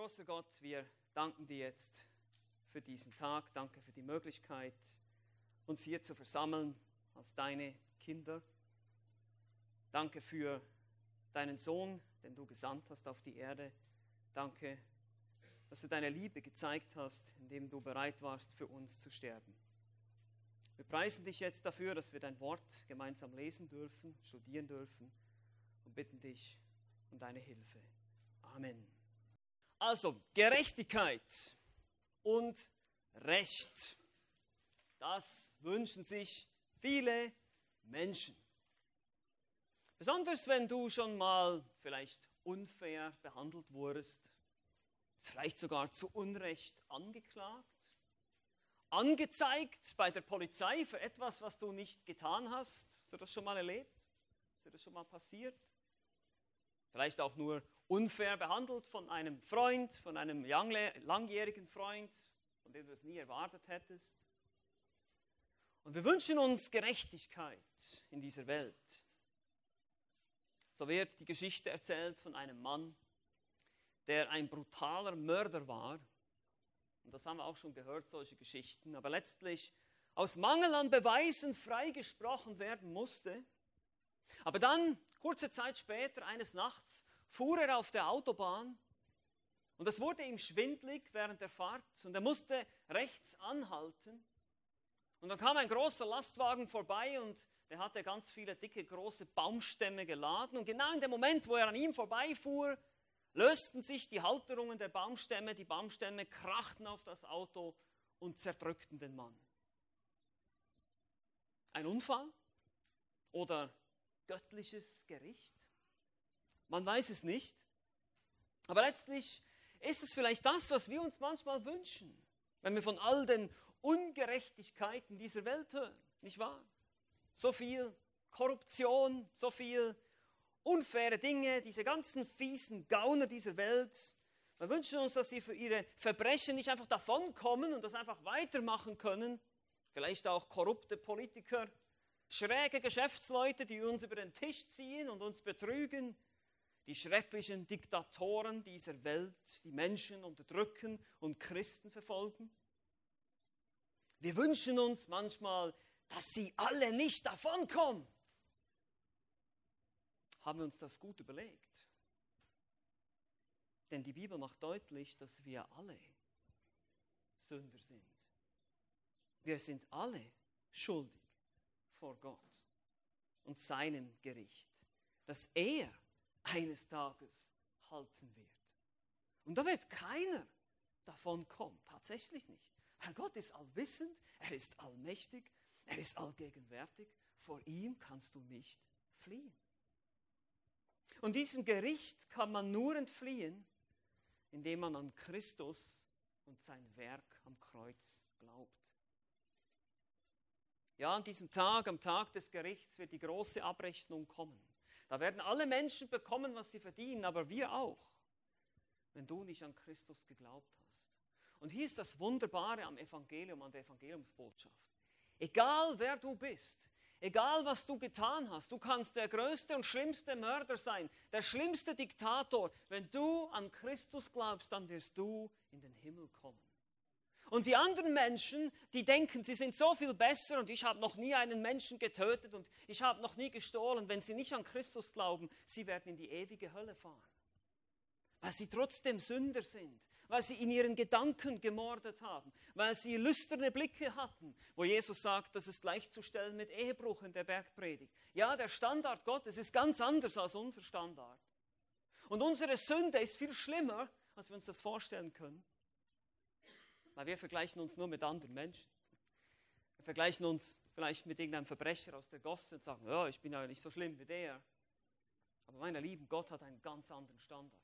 Großer Gott, wir danken dir jetzt für diesen Tag. Danke für die Möglichkeit, uns hier zu versammeln als deine Kinder. Danke für deinen Sohn, den du gesandt hast auf die Erde. Danke, dass du deine Liebe gezeigt hast, indem du bereit warst, für uns zu sterben. Wir preisen dich jetzt dafür, dass wir dein Wort gemeinsam lesen dürfen, studieren dürfen und bitten dich um deine Hilfe. Amen. Also, Gerechtigkeit und Recht. Das wünschen sich viele Menschen. Besonders wenn du schon mal vielleicht unfair behandelt wurdest, vielleicht sogar zu Unrecht angeklagt, angezeigt bei der Polizei für etwas, was du nicht getan hast. Hast du das schon mal erlebt? Ist dir das schon mal passiert? Vielleicht auch nur unfair behandelt von einem Freund, von einem langjährigen Freund, von dem du es nie erwartet hättest. Und wir wünschen uns Gerechtigkeit in dieser Welt. So wird die Geschichte erzählt von einem Mann, der ein brutaler Mörder war. Und das haben wir auch schon gehört, solche Geschichten. Aber letztlich aus Mangel an Beweisen freigesprochen werden musste. Aber dann, kurze Zeit später, eines Nachts, fuhr er auf der Autobahn und es wurde ihm schwindlig während der Fahrt und er musste rechts anhalten. Und dann kam ein großer Lastwagen vorbei und der hatte ganz viele dicke, große Baumstämme geladen. Und genau in dem Moment, wo er an ihm vorbeifuhr, lösten sich die Halterungen der Baumstämme, die Baumstämme krachten auf das Auto und zerdrückten den Mann. Ein Unfall oder göttliches Gericht? Man weiß es nicht. Aber letztlich ist es vielleicht das, was wir uns manchmal wünschen, wenn wir von all den Ungerechtigkeiten dieser Welt hören, nicht wahr? So viel Korruption, so viel unfaire Dinge, diese ganzen fiesen Gauner dieser Welt. Wir wünschen uns, dass sie für ihre Verbrechen nicht einfach davonkommen und das einfach weitermachen können. Vielleicht auch korrupte Politiker, schräge Geschäftsleute, die uns über den Tisch ziehen und uns betrügen die schrecklichen Diktatoren dieser Welt, die Menschen unterdrücken und Christen verfolgen? Wir wünschen uns manchmal, dass sie alle nicht davonkommen. Haben wir uns das gut überlegt? Denn die Bibel macht deutlich, dass wir alle Sünder sind. Wir sind alle schuldig vor Gott und seinem Gericht, dass er eines Tages halten wird. Und da wird keiner davon kommen, tatsächlich nicht. Weil Gott ist allwissend, er ist allmächtig, er ist allgegenwärtig. Vor ihm kannst du nicht fliehen. Und diesem Gericht kann man nur entfliehen, indem man an Christus und sein Werk am Kreuz glaubt. Ja, an diesem Tag, am Tag des Gerichts, wird die große Abrechnung kommen. Da werden alle Menschen bekommen, was sie verdienen, aber wir auch, wenn du nicht an Christus geglaubt hast. Und hier ist das Wunderbare am Evangelium, an der Evangeliumsbotschaft. Egal wer du bist, egal was du getan hast, du kannst der größte und schlimmste Mörder sein, der schlimmste Diktator. Wenn du an Christus glaubst, dann wirst du in den Himmel kommen. Und die anderen Menschen, die denken, sie sind so viel besser und ich habe noch nie einen Menschen getötet und ich habe noch nie gestohlen. Wenn sie nicht an Christus glauben, sie werden in die ewige Hölle fahren. Weil sie trotzdem Sünder sind, weil sie in ihren Gedanken gemordet haben, weil sie lüsterne Blicke hatten, wo Jesus sagt, das ist gleichzustellen mit Ehebruch in der Bergpredigt. Ja, der Standard Gottes ist ganz anders als unser Standard. Und unsere Sünde ist viel schlimmer, als wir uns das vorstellen können. Weil wir vergleichen uns nur mit anderen Menschen. Wir vergleichen uns vielleicht mit irgendeinem Verbrecher aus der Gosse und sagen, ja, ich bin ja nicht so schlimm wie der. Aber meine Lieben, Gott hat einen ganz anderen Standard.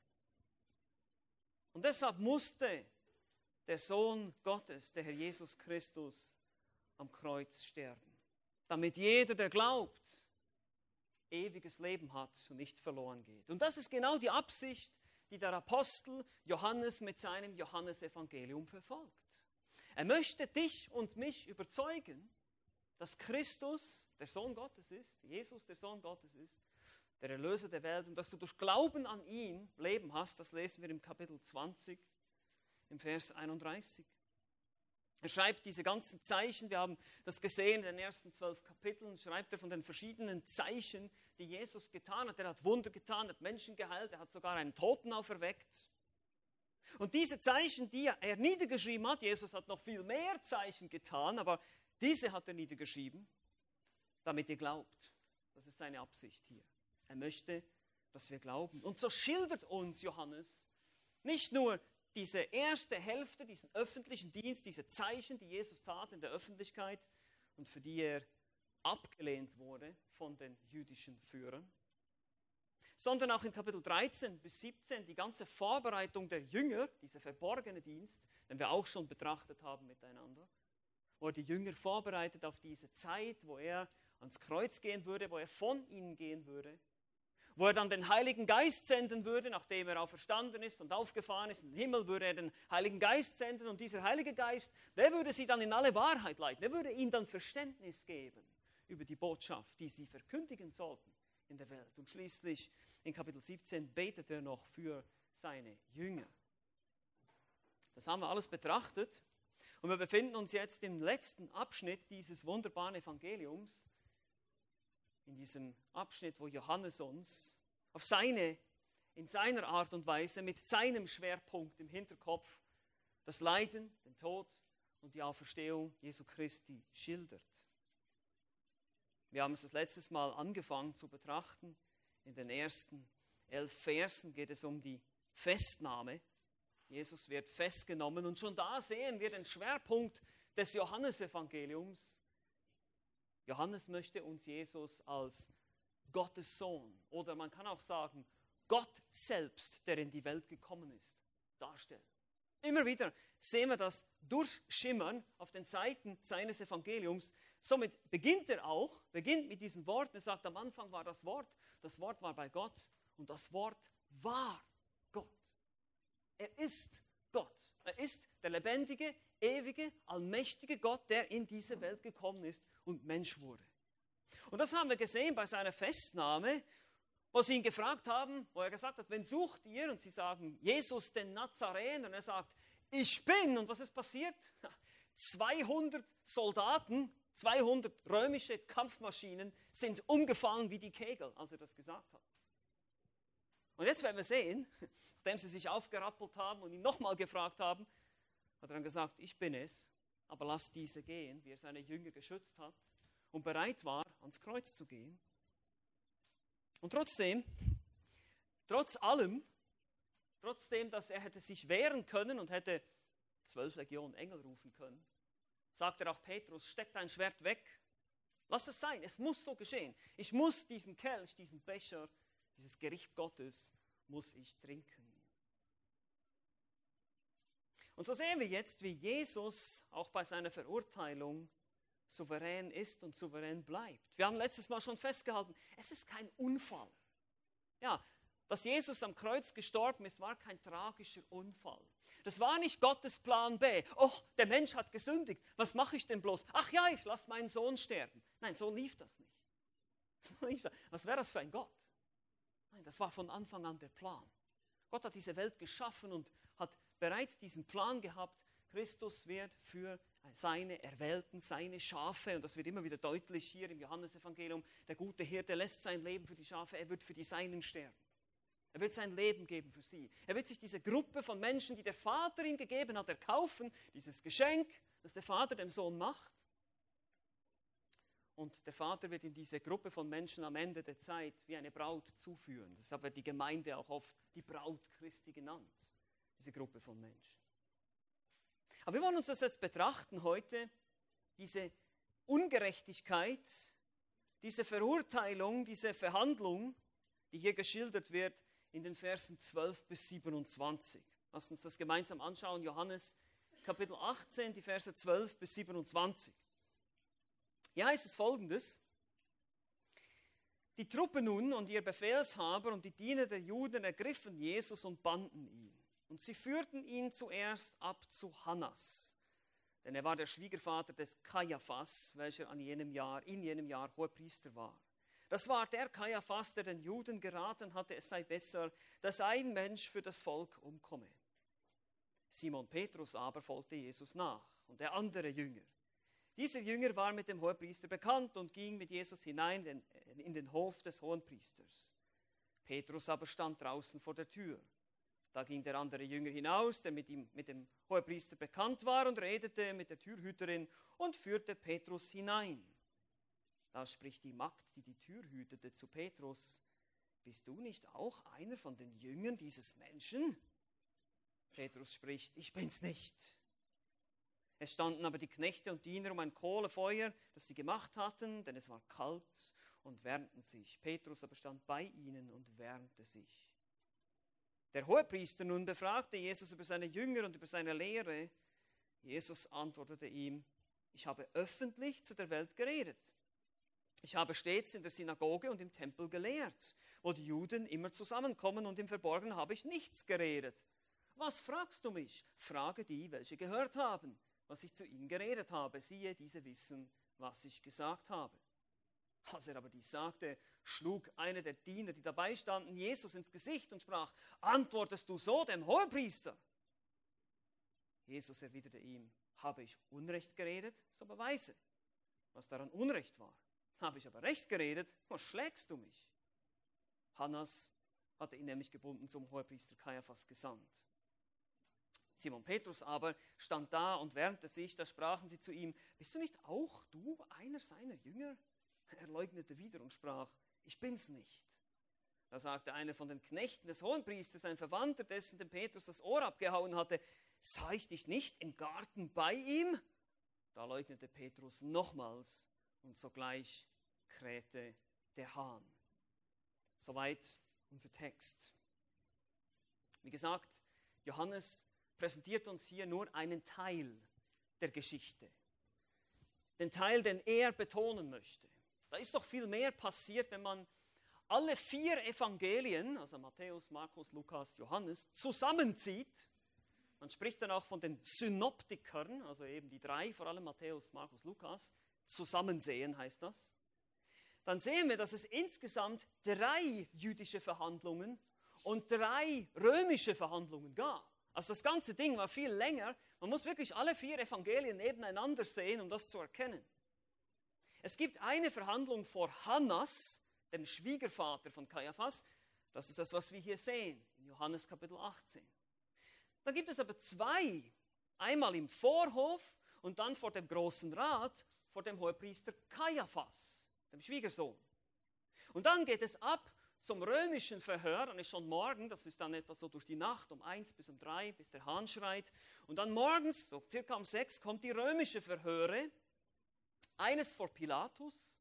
Und deshalb musste der Sohn Gottes, der Herr Jesus Christus, am Kreuz sterben. Damit jeder, der glaubt, ewiges Leben hat und nicht verloren geht. Und das ist genau die Absicht die der Apostel Johannes mit seinem Johannesevangelium verfolgt. Er möchte dich und mich überzeugen, dass Christus der Sohn Gottes ist, Jesus der Sohn Gottes ist, der Erlöser der Welt und dass du durch Glauben an ihn Leben hast, das lesen wir im Kapitel 20, im Vers 31. Er schreibt diese ganzen Zeichen, wir haben das gesehen in den ersten zwölf Kapiteln, schreibt er von den verschiedenen Zeichen, die Jesus getan hat. Er hat Wunder getan, hat Menschen geheilt, er hat sogar einen Toten auferweckt. Und diese Zeichen, die er niedergeschrieben hat, Jesus hat noch viel mehr Zeichen getan, aber diese hat er niedergeschrieben, damit ihr glaubt. Das ist seine Absicht hier. Er möchte, dass wir glauben. Und so schildert uns Johannes nicht nur diese erste Hälfte, diesen öffentlichen Dienst, diese Zeichen, die Jesus tat in der Öffentlichkeit und für die er abgelehnt wurde von den jüdischen Führern, sondern auch in Kapitel 13 bis 17 die ganze Vorbereitung der Jünger, dieser verborgene Dienst, den wir auch schon betrachtet haben miteinander, wo die Jünger vorbereitet auf diese Zeit, wo er ans Kreuz gehen würde, wo er von ihnen gehen würde wo er dann den Heiligen Geist senden würde, nachdem er auferstanden ist und aufgefahren ist in den Himmel, würde er den Heiligen Geist senden und dieser Heilige Geist, der würde sie dann in alle Wahrheit leiten, der würde ihnen dann Verständnis geben über die Botschaft, die sie verkündigen sollten in der Welt. Und schließlich in Kapitel 17 betet er noch für seine Jünger. Das haben wir alles betrachtet und wir befinden uns jetzt im letzten Abschnitt dieses wunderbaren Evangeliums in diesem Abschnitt, wo Johannes uns auf seine, in seiner Art und Weise, mit seinem Schwerpunkt im Hinterkopf, das Leiden, den Tod und die Auferstehung Jesu Christi schildert. Wir haben es das letztes Mal angefangen zu betrachten. In den ersten elf Versen geht es um die Festnahme. Jesus wird festgenommen und schon da sehen wir den Schwerpunkt des Johannesevangeliums Johannes möchte uns Jesus als Gottes Sohn oder man kann auch sagen Gott selbst, der in die Welt gekommen ist, darstellen. Immer wieder sehen wir das durchschimmern auf den Seiten seines Evangeliums. Somit beginnt er auch, beginnt mit diesen Worten. Er sagt, am Anfang war das Wort, das Wort war bei Gott und das Wort war Gott. Er ist Gott. Er ist der lebendige, ewige, allmächtige Gott, der in diese Welt gekommen ist und Mensch wurde. Und das haben wir gesehen bei seiner Festnahme, wo sie ihn gefragt haben, wo er gesagt hat, wen sucht ihr? Und sie sagen, Jesus den Nazaräner. Und er sagt, ich bin. Und was ist passiert? 200 Soldaten, 200 römische Kampfmaschinen sind umgefallen wie die Kegel, als er das gesagt hat. Und jetzt werden wir sehen, nachdem sie sich aufgerappelt haben und ihn nochmal gefragt haben, hat er dann gesagt, ich bin es, aber lass diese gehen, wie er seine Jünger geschützt hat und bereit war, ans Kreuz zu gehen. Und trotzdem, trotz allem, trotzdem, dass er hätte sich wehren können und hätte zwölf Legionen Engel rufen können, sagt er auch Petrus, steck dein Schwert weg, lass es sein, es muss so geschehen. Ich muss diesen Kelch, diesen Becher, dieses Gericht Gottes, muss ich trinken. Und so sehen wir jetzt, wie Jesus auch bei seiner Verurteilung souverän ist und souverän bleibt. Wir haben letztes Mal schon festgehalten, es ist kein Unfall. Ja, dass Jesus am Kreuz gestorben ist, war kein tragischer Unfall. Das war nicht Gottes Plan B. Oh, der Mensch hat gesündigt. Was mache ich denn bloß? Ach ja, ich lasse meinen Sohn sterben. Nein, so lief das nicht. Was wäre das für ein Gott? Nein, das war von Anfang an der Plan. Gott hat diese Welt geschaffen und hat bereits diesen Plan gehabt, Christus wird für seine Erwählten, seine Schafe, und das wird immer wieder deutlich hier im Johannesevangelium, der gute Hirte lässt sein Leben für die Schafe, er wird für die Seinen sterben. Er wird sein Leben geben für sie. Er wird sich diese Gruppe von Menschen, die der Vater ihm gegeben hat, erkaufen, dieses Geschenk, das der Vater dem Sohn macht. Und der Vater wird ihm diese Gruppe von Menschen am Ende der Zeit wie eine Braut zuführen. Deshalb wird die Gemeinde auch oft die Braut Christi genannt diese Gruppe von Menschen. Aber wir wollen uns das jetzt betrachten heute, diese Ungerechtigkeit, diese Verurteilung, diese Verhandlung, die hier geschildert wird in den Versen 12 bis 27. Lass uns das gemeinsam anschauen. Johannes Kapitel 18, die Verse 12 bis 27. Hier heißt es folgendes. Die Truppe nun und ihr Befehlshaber und die Diener der Juden ergriffen Jesus und banden ihn. Und sie führten ihn zuerst ab zu Hannas, denn er war der Schwiegervater des Kaiaphas, welcher an jenem Jahr, in jenem Jahr Hohepriester war. Das war der Kaiaphas, der den Juden geraten hatte, es sei besser, dass ein Mensch für das Volk umkomme. Simon Petrus aber folgte Jesus nach und der andere Jünger. Dieser Jünger war mit dem Hohepriester bekannt und ging mit Jesus hinein in den Hof des Hohenpriesters. Petrus aber stand draußen vor der Tür. Da ging der andere Jünger hinaus, der mit, ihm, mit dem Hohepriester bekannt war, und redete mit der Türhüterin und führte Petrus hinein. Da spricht die Magd, die die Tür hütete, zu Petrus, bist du nicht auch einer von den Jüngern dieses Menschen? Petrus spricht, ich bin's nicht. Es standen aber die Knechte und Diener um ein Kohlefeuer, das sie gemacht hatten, denn es war kalt, und wärmten sich. Petrus aber stand bei ihnen und wärmte sich. Der Hohepriester nun befragte Jesus über seine Jünger und über seine Lehre. Jesus antwortete ihm, ich habe öffentlich zu der Welt geredet. Ich habe stets in der Synagoge und im Tempel gelehrt, wo die Juden immer zusammenkommen und im Verborgenen habe ich nichts geredet. Was fragst du mich? Frage die, welche gehört haben was ich zu ihnen geredet habe. Siehe, diese wissen, was ich gesagt habe. Als er aber dies sagte, schlug einer der Diener, die dabei standen, Jesus ins Gesicht und sprach, antwortest du so dem Hohepriester? Jesus erwiderte ihm, habe ich Unrecht geredet, so beweise, was daran Unrecht war. Habe ich aber Recht geredet, was schlägst du mich? Hannas hatte ihn nämlich gebunden zum Hohepriester Kaiaphas gesandt. Simon Petrus aber stand da und wärmte sich, da sprachen sie zu ihm, bist du nicht auch du einer seiner Jünger? Er leugnete wieder und sprach, ich bin's nicht. Da sagte einer von den Knechten des Hohenpriesters, ein Verwandter dessen dem Petrus das Ohr abgehauen hatte, sah ich dich nicht im Garten bei ihm? Da leugnete Petrus nochmals und sogleich krähte der Hahn. Soweit unser Text. Wie gesagt, Johannes präsentiert uns hier nur einen Teil der Geschichte. Den Teil, den er betonen möchte. Da ist doch viel mehr passiert, wenn man alle vier Evangelien, also Matthäus, Markus, Lukas, Johannes, zusammenzieht. Man spricht dann auch von den Synoptikern, also eben die drei, vor allem Matthäus, Markus, Lukas, zusammensehen heißt das. Dann sehen wir, dass es insgesamt drei jüdische Verhandlungen und drei römische Verhandlungen gab. Also das ganze Ding war viel länger. Man muss wirklich alle vier Evangelien nebeneinander sehen, um das zu erkennen. Es gibt eine Verhandlung vor Hannas, dem Schwiegervater von Kaiaphas. Das ist das, was wir hier sehen, in Johannes Kapitel 18. Dann gibt es aber zwei, einmal im Vorhof und dann vor dem großen Rat, vor dem Hohepriester Kaiaphas, dem Schwiegersohn. Und dann geht es ab zum römischen Verhör, dann ist schon morgen, das ist dann etwa so durch die Nacht, um eins bis um drei, bis der Hahn schreit. Und dann morgens, so circa um sechs, kommt die römische Verhöre. Eines vor Pilatus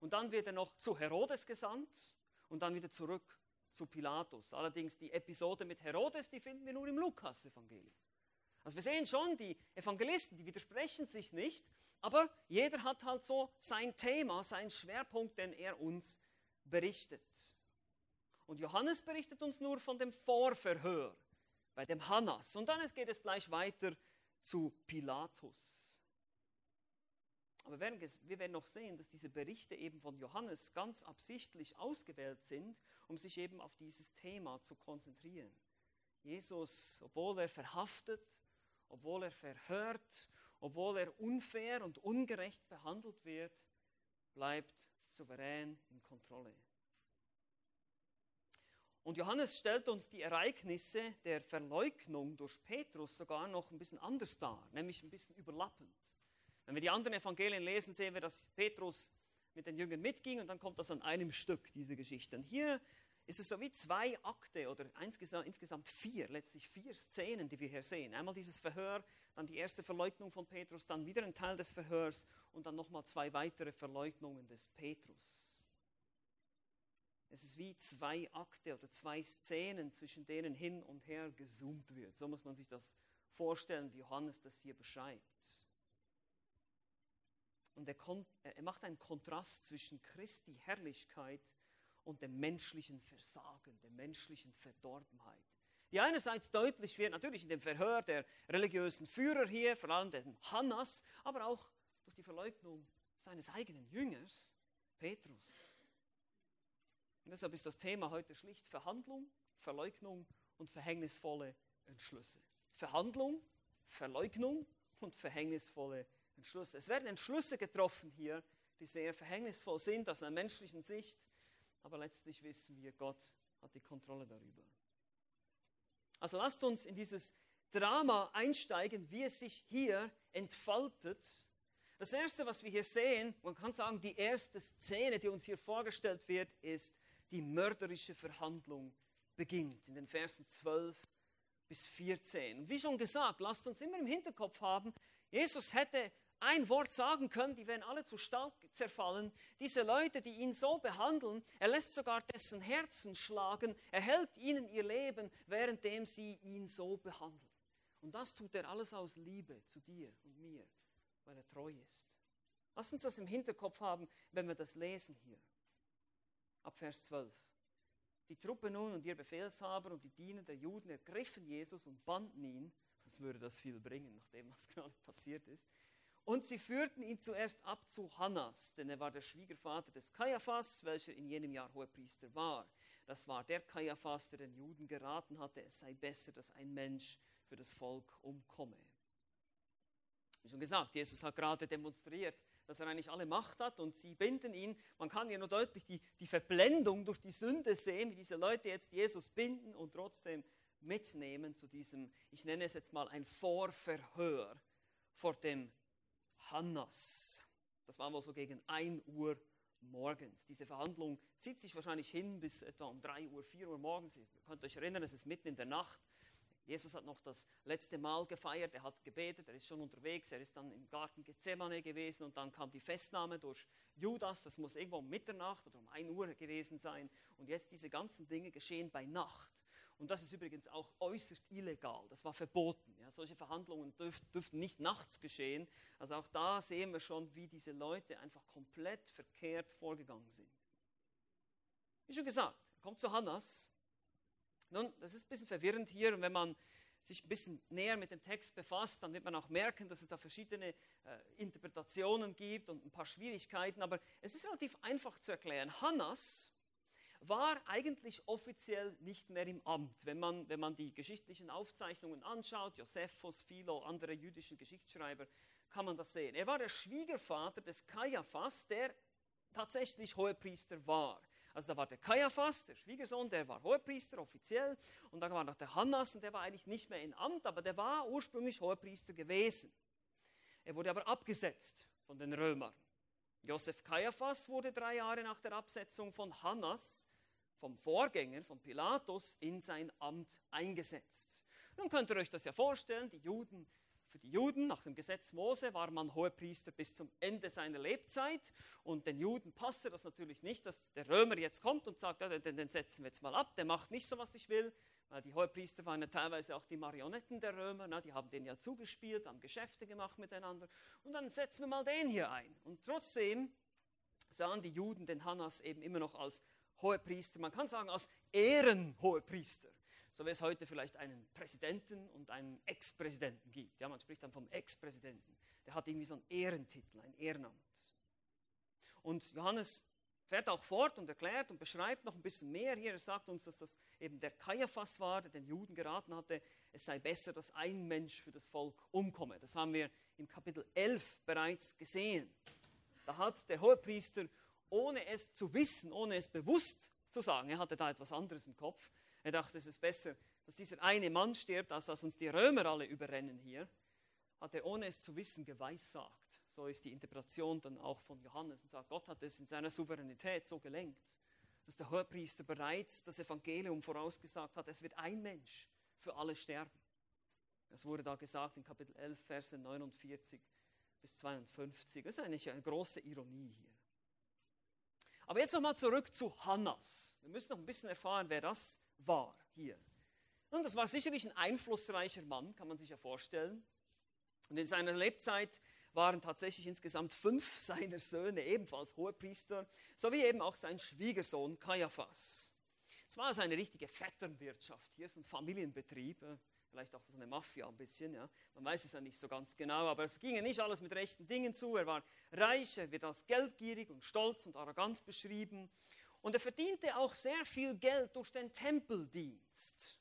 und dann wird er noch zu Herodes gesandt und dann wieder zurück zu Pilatus. Allerdings die Episode mit Herodes, die finden wir nur im Lukas-Evangelium. Also wir sehen schon, die Evangelisten, die widersprechen sich nicht, aber jeder hat halt so sein Thema, seinen Schwerpunkt, den er uns berichtet. Und Johannes berichtet uns nur von dem Vorverhör bei dem Hannas. Und dann geht es gleich weiter zu Pilatus. Aber wir werden noch sehen, dass diese Berichte eben von Johannes ganz absichtlich ausgewählt sind, um sich eben auf dieses Thema zu konzentrieren. Jesus, obwohl er verhaftet, obwohl er verhört, obwohl er unfair und ungerecht behandelt wird, bleibt souverän in Kontrolle. Und Johannes stellt uns die Ereignisse der Verleugnung durch Petrus sogar noch ein bisschen anders dar, nämlich ein bisschen überlappend. Wenn wir die anderen Evangelien lesen, sehen wir, dass Petrus mit den Jüngern mitging und dann kommt das an einem Stück, diese Geschichte. Und hier ist es so wie zwei Akte oder insgesamt vier, letztlich vier Szenen, die wir hier sehen. Einmal dieses Verhör, dann die erste Verleugnung von Petrus, dann wieder ein Teil des Verhörs und dann nochmal zwei weitere Verleugnungen des Petrus. Es ist wie zwei Akte oder zwei Szenen, zwischen denen hin und her gezoomt wird. So muss man sich das vorstellen, wie Johannes das hier beschreibt. Und er, er macht einen Kontrast zwischen Christi Herrlichkeit und dem menschlichen Versagen, der menschlichen Verdorbenheit. Die einerseits deutlich wird, natürlich in dem Verhör der religiösen Führer hier, vor allem dem Hannas, aber auch durch die Verleugnung seines eigenen Jüngers, Petrus. Und deshalb ist das Thema heute schlicht Verhandlung, Verleugnung und verhängnisvolle Entschlüsse. Verhandlung, Verleugnung und verhängnisvolle Entschlüsse. Es werden Entschlüsse getroffen hier, die sehr verhängnisvoll sind aus einer menschlichen Sicht, aber letztlich wissen wir, Gott hat die Kontrolle darüber. Also lasst uns in dieses Drama einsteigen, wie es sich hier entfaltet. Das Erste, was wir hier sehen, man kann sagen, die erste Szene, die uns hier vorgestellt wird, ist die mörderische Verhandlung beginnt in den Versen 12 bis 14. Und wie schon gesagt, lasst uns immer im Hinterkopf haben, Jesus hätte ein Wort sagen können, die wären alle zu Staub zerfallen. Diese Leute, die ihn so behandeln, er lässt sogar dessen Herzen schlagen, er hält ihnen ihr Leben, währenddem sie ihn so behandeln. Und das tut er alles aus Liebe zu dir und mir, weil er treu ist. Lass uns das im Hinterkopf haben, wenn wir das lesen hier. Ab Vers 12. Die Truppe nun und ihr Befehlshaber und die Diener der Juden ergriffen Jesus und banden ihn. Was würde das viel bringen, nach dem, was gerade passiert ist? Und sie führten ihn zuerst ab zu Hannas, denn er war der Schwiegervater des Kaiaphas, welcher in jenem Jahr Hohepriester war. Das war der Kaiaphas, der den Juden geraten hatte, es sei besser, dass ein Mensch für das Volk umkomme. Wie schon gesagt, Jesus hat gerade demonstriert, dass er eigentlich alle Macht hat und sie binden ihn. Man kann ja nur deutlich die, die Verblendung durch die Sünde sehen, wie diese Leute jetzt Jesus binden und trotzdem mitnehmen zu diesem, ich nenne es jetzt mal ein Vorverhör vor dem Hannas. Das war wohl so gegen 1 Uhr morgens. Diese Verhandlung zieht sich wahrscheinlich hin bis etwa um 3 Uhr, 4 Uhr morgens. Ihr könnt euch erinnern, es ist mitten in der Nacht. Jesus hat noch das letzte Mal gefeiert, er hat gebetet, er ist schon unterwegs, er ist dann im Garten Gethsemane gewesen und dann kam die Festnahme durch Judas, das muss irgendwo um Mitternacht oder um 1 Uhr gewesen sein. Und jetzt diese ganzen Dinge geschehen bei Nacht. Und das ist übrigens auch äußerst illegal. Das war verboten. Ja, solche Verhandlungen dürf, dürften nicht nachts geschehen. Also auch da sehen wir schon, wie diese Leute einfach komplett verkehrt vorgegangen sind. Wie schon gesagt, kommt zu Hannas. Nun, das ist ein bisschen verwirrend hier. Und wenn man sich ein bisschen näher mit dem Text befasst, dann wird man auch merken, dass es da verschiedene äh, Interpretationen gibt und ein paar Schwierigkeiten. Aber es ist relativ einfach zu erklären. Hannas war eigentlich offiziell nicht mehr im Amt. Wenn man, wenn man die geschichtlichen Aufzeichnungen anschaut, Josephus, Philo, andere jüdische Geschichtsschreiber, kann man das sehen. Er war der Schwiegervater des Kaiaphas, der tatsächlich Hohepriester war. Also da war der Kaiaphas, der Schwiegersohn, der war Hohepriester offiziell. Und dann war noch der Hannas und der war eigentlich nicht mehr im Amt, aber der war ursprünglich Hohepriester gewesen. Er wurde aber abgesetzt von den Römern. Josef Kaiaphas wurde drei Jahre nach der Absetzung von Hannas vom Vorgänger, von Pilatus, in sein Amt eingesetzt. Nun könnt ihr euch das ja vorstellen, die Juden, für die Juden nach dem Gesetz Mose war man Hohepriester bis zum Ende seiner Lebzeit und den Juden passte das natürlich nicht, dass der Römer jetzt kommt und sagt, ja, den, den setzen wir jetzt mal ab, der macht nicht so, was ich will, weil die Hohepriester waren ja teilweise auch die Marionetten der Römer, na, die haben den ja zugespielt, haben Geschäfte gemacht miteinander und dann setzen wir mal den hier ein. Und trotzdem sahen die Juden den Hannas eben immer noch als Hohepriester, man kann sagen als Ehrenhohepriester. So wie es heute vielleicht einen Präsidenten und einen Ex-Präsidenten gibt. Ja, man spricht dann vom Ex-Präsidenten. Der hat irgendwie so einen Ehrentitel, ein Ehrenamt. Und Johannes fährt auch fort und erklärt und beschreibt noch ein bisschen mehr hier. Er sagt uns, dass das eben der Kaiaphas war, der den Juden geraten hatte, es sei besser, dass ein Mensch für das Volk umkomme. Das haben wir im Kapitel 11 bereits gesehen. Da hat der Hohepriester ohne es zu wissen, ohne es bewusst zu sagen. Er hatte da etwas anderes im Kopf. Er dachte, es ist besser, dass dieser eine Mann stirbt, als dass uns die Römer alle überrennen hier. Hat er ohne es zu wissen geweissagt. So ist die Interpretation dann auch von Johannes und sagt, Gott hat es in seiner Souveränität so gelenkt, dass der Hohepriester bereits das Evangelium vorausgesagt hat, es wird ein Mensch für alle sterben. Das wurde da gesagt in Kapitel 11, Verse 49 bis 52. Das ist eigentlich eine große Ironie hier. Aber jetzt nochmal zurück zu Hannas. Wir müssen noch ein bisschen erfahren, wer das war hier. Und das war sicherlich ein einflussreicher Mann, kann man sich ja vorstellen. Und in seiner Lebzeit waren tatsächlich insgesamt fünf seiner Söhne ebenfalls Hohepriester, sowie eben auch sein Schwiegersohn Kaiaphas. Es war also eine richtige Vetternwirtschaft. Hier ist ein Familienbetrieb vielleicht auch so eine Mafia ein bisschen, ja. Man weiß es ja nicht so ganz genau, aber es ging ja nicht alles mit rechten Dingen zu. Er war reich, er wird als geldgierig und stolz und arrogant beschrieben. Und er verdiente auch sehr viel Geld durch den Tempeldienst.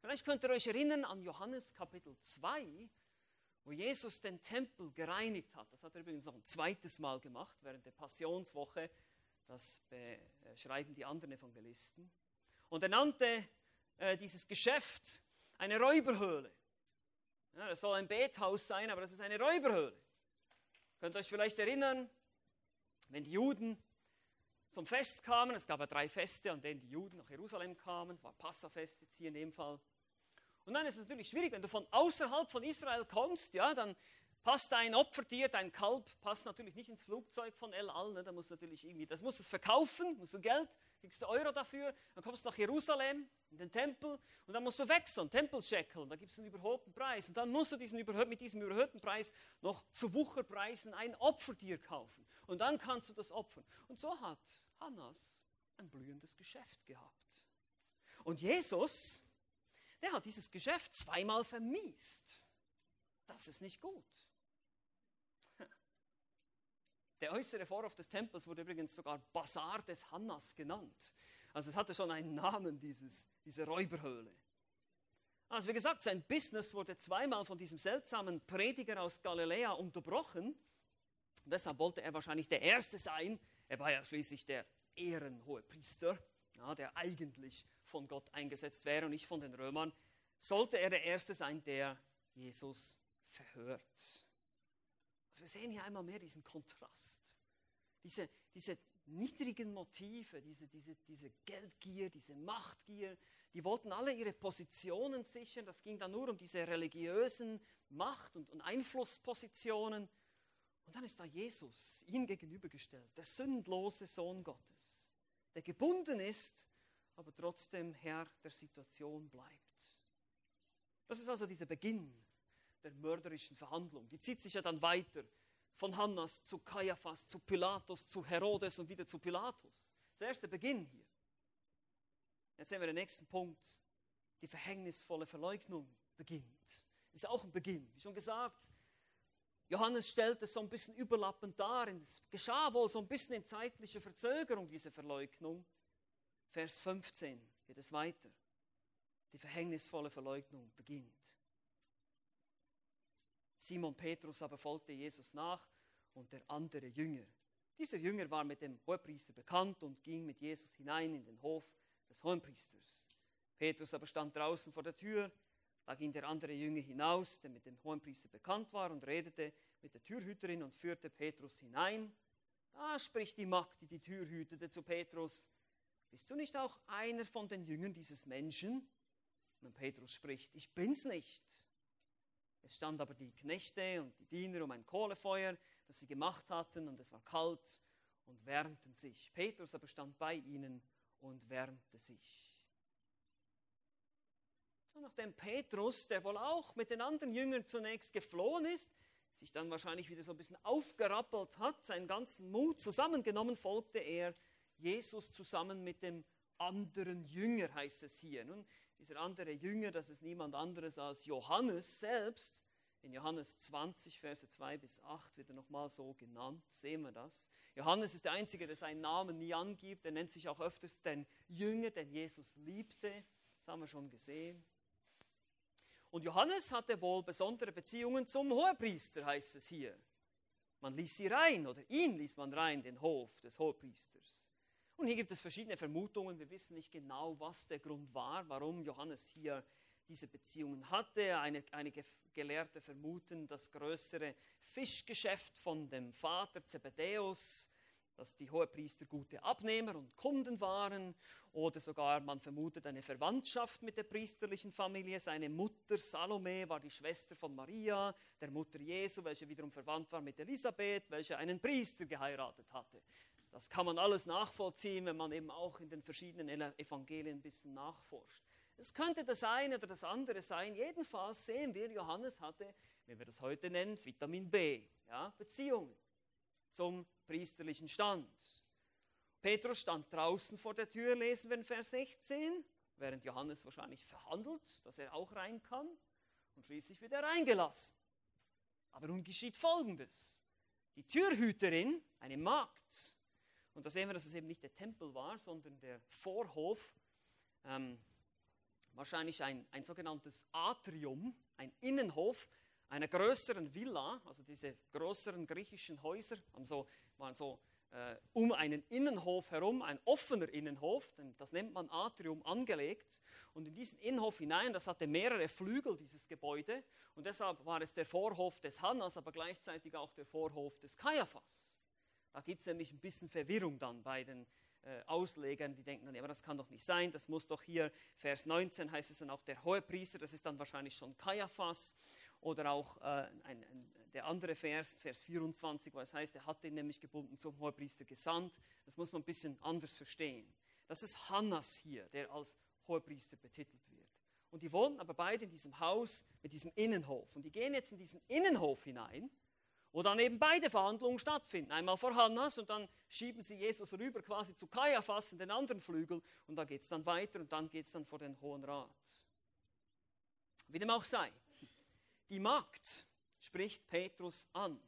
Vielleicht könnt ihr euch erinnern an Johannes Kapitel 2, wo Jesus den Tempel gereinigt hat. Das hat er übrigens noch ein zweites Mal gemacht während der Passionswoche. Das beschreiben die anderen Evangelisten. Und er nannte äh, dieses Geschäft eine Räuberhöhle. Ja, das soll ein Bethaus sein, aber das ist eine Räuberhöhle. Könnt ihr euch vielleicht erinnern, wenn die Juden zum Fest kamen, es gab ja drei Feste, an denen die Juden nach Jerusalem kamen, war Passafest jetzt hier in dem Fall. Und dann ist es natürlich schwierig, wenn du von außerhalb von Israel kommst, ja, dann passt dein Opfertier, dein Kalb, passt natürlich nicht ins Flugzeug von El Al, ne, da musst natürlich irgendwie, das musst du verkaufen, musst du Geld, kriegst du Euro dafür, dann kommst du nach Jerusalem, in den Tempel und dann musst du wechseln, Tempelscheckel, da gibt es einen überhöhten Preis und dann musst du diesen mit diesem überhöhten Preis noch zu Wucherpreisen ein Opfertier kaufen und dann kannst du das opfern. Und so hat Hannas ein blühendes Geschäft gehabt. Und Jesus, der hat dieses Geschäft zweimal vermiest. Das ist nicht gut. Der äußere Vorhof des Tempels wurde übrigens sogar Bazar des Hannas genannt. Also es hatte schon einen Namen, dieses, diese Räuberhöhle. Also wie gesagt, sein Business wurde zweimal von diesem seltsamen Prediger aus Galiläa unterbrochen. Und deshalb wollte er wahrscheinlich der Erste sein. Er war ja schließlich der ehrenhohe Priester, ja, der eigentlich von Gott eingesetzt wäre und nicht von den Römern. Sollte er der Erste sein, der Jesus verhört. Also wir sehen hier einmal mehr diesen Kontrast. Diese, diese niedrigen Motive, diese, diese, diese Geldgier, diese Machtgier, die wollten alle ihre Positionen sichern. Das ging dann nur um diese religiösen Macht- und, und Einflusspositionen. Und dann ist da Jesus, ihm gegenübergestellt, der sündlose Sohn Gottes, der gebunden ist, aber trotzdem Herr der Situation bleibt. Das ist also dieser Beginn der mörderischen Verhandlung. Die zieht sich ja dann weiter von Hannas zu Kaiaphas, zu Pilatus, zu Herodes und wieder zu Pilatus. Das erste Beginn hier. Jetzt sehen wir den nächsten Punkt. Die verhängnisvolle Verleugnung beginnt. Das ist auch ein Beginn. Wie schon gesagt, Johannes stellt es so ein bisschen überlappend dar. Es geschah wohl so ein bisschen in zeitlicher Verzögerung, diese Verleugnung. Vers 15 geht es weiter. Die verhängnisvolle Verleugnung beginnt. Simon Petrus aber folgte Jesus nach und der andere Jünger. Dieser Jünger war mit dem Hohepriester bekannt und ging mit Jesus hinein in den Hof des Hohenpriesters. Petrus aber stand draußen vor der Tür. Da ging der andere Jünger hinaus, der mit dem Hohenpriester bekannt war, und redete mit der Türhüterin und führte Petrus hinein. Da spricht die Magd, die die Tür hütete, zu Petrus: Bist du nicht auch einer von den Jüngern dieses Menschen? Und Petrus spricht: Ich bin's nicht. Es stand aber die Knechte und die Diener um ein Kohlefeuer, das sie gemacht hatten, und es war kalt und wärmten sich. Petrus aber stand bei ihnen und wärmte sich. Und nachdem Petrus, der wohl auch mit den anderen Jüngern zunächst geflohen ist, sich dann wahrscheinlich wieder so ein bisschen aufgerappelt hat, seinen ganzen Mut zusammengenommen, folgte er Jesus zusammen mit dem anderen Jünger, heißt es hier. Nun, dieser andere Jünger, das ist niemand anderes als Johannes selbst. In Johannes 20, Verse 2 bis 8 wird er nochmal so genannt, sehen wir das. Johannes ist der Einzige, der seinen Namen nie angibt. Er nennt sich auch öfters den Jünger, den Jesus liebte. Das haben wir schon gesehen. Und Johannes hatte wohl besondere Beziehungen zum Hohepriester, heißt es hier. Man ließ sie rein, oder ihn ließ man rein, den Hof des Hohepriesters. Und hier gibt es verschiedene Vermutungen. Wir wissen nicht genau, was der Grund war, warum Johannes hier diese Beziehungen hatte. Eine, einige Gelehrte vermuten das größere Fischgeschäft von dem Vater Zebedäus, dass die Hohepriester gute Abnehmer und Kunden waren. Oder sogar man vermutet eine Verwandtschaft mit der priesterlichen Familie. Seine Mutter Salome war die Schwester von Maria, der Mutter Jesu, welche wiederum verwandt war mit Elisabeth, welche einen Priester geheiratet hatte. Das kann man alles nachvollziehen, wenn man eben auch in den verschiedenen Evangelien ein bisschen nachforscht. Es könnte das eine oder das andere sein. Jedenfalls sehen wir, Johannes hatte, wie wir das heute nennen, Vitamin B, ja, Beziehungen zum priesterlichen Stand. Petrus stand draußen vor der Tür, lesen wir in Vers 16, während Johannes wahrscheinlich verhandelt, dass er auch rein kann. Und schließlich wird er reingelassen. Aber nun geschieht Folgendes. Die Türhüterin, eine Magd, Und da sehen wir, dass es eben nicht der Tempel war, sondern der Vorhof. Ähm, wahrscheinlich ein, ein sogenanntes Atrium, ein Innenhof einer größeren Villa. Also diese größeren griechischen Häuser haben so, waren so äh, um einen Innenhof herum, ein offener Innenhof, das nennt man Atrium, angelegt. Und in diesen Innenhof hinein, das hatte mehrere Flügel, dieses Gebäude. Und deshalb war es der Vorhof des Hannas, aber gleichzeitig auch der Vorhof des Kaiaphas. Da gibt es nämlich ein bisschen Verwirrung dann bei den äh, Auslegern, die denken dann, ja, aber das kann doch nicht sein, das muss doch hier, Vers 19 heißt es dann auch der Hohepriester, das ist dann wahrscheinlich schon Kaiaphas. Oder auch äh, ein, ein, der andere Vers, Vers 24, wo es heißt, er hat ihn nämlich gebunden zum Hohepriester gesandt. Das muss man ein bisschen anders verstehen. Das ist Hannas hier, der als Hohepriester betitelt wird. Und die wohnen aber beide in diesem Haus mit diesem Innenhof. Und die gehen jetzt in diesen Innenhof hinein, wo dann eben beide Verhandlungen stattfinden. Einmal vor Hannas und dann schieben sie Jesus rüber quasi zu Kaiaphas in den anderen Flügel und da geht es dann weiter und dann geht es dann vor den Hohen Rat. Wie dem auch sei. Die Magd spricht Petrus an.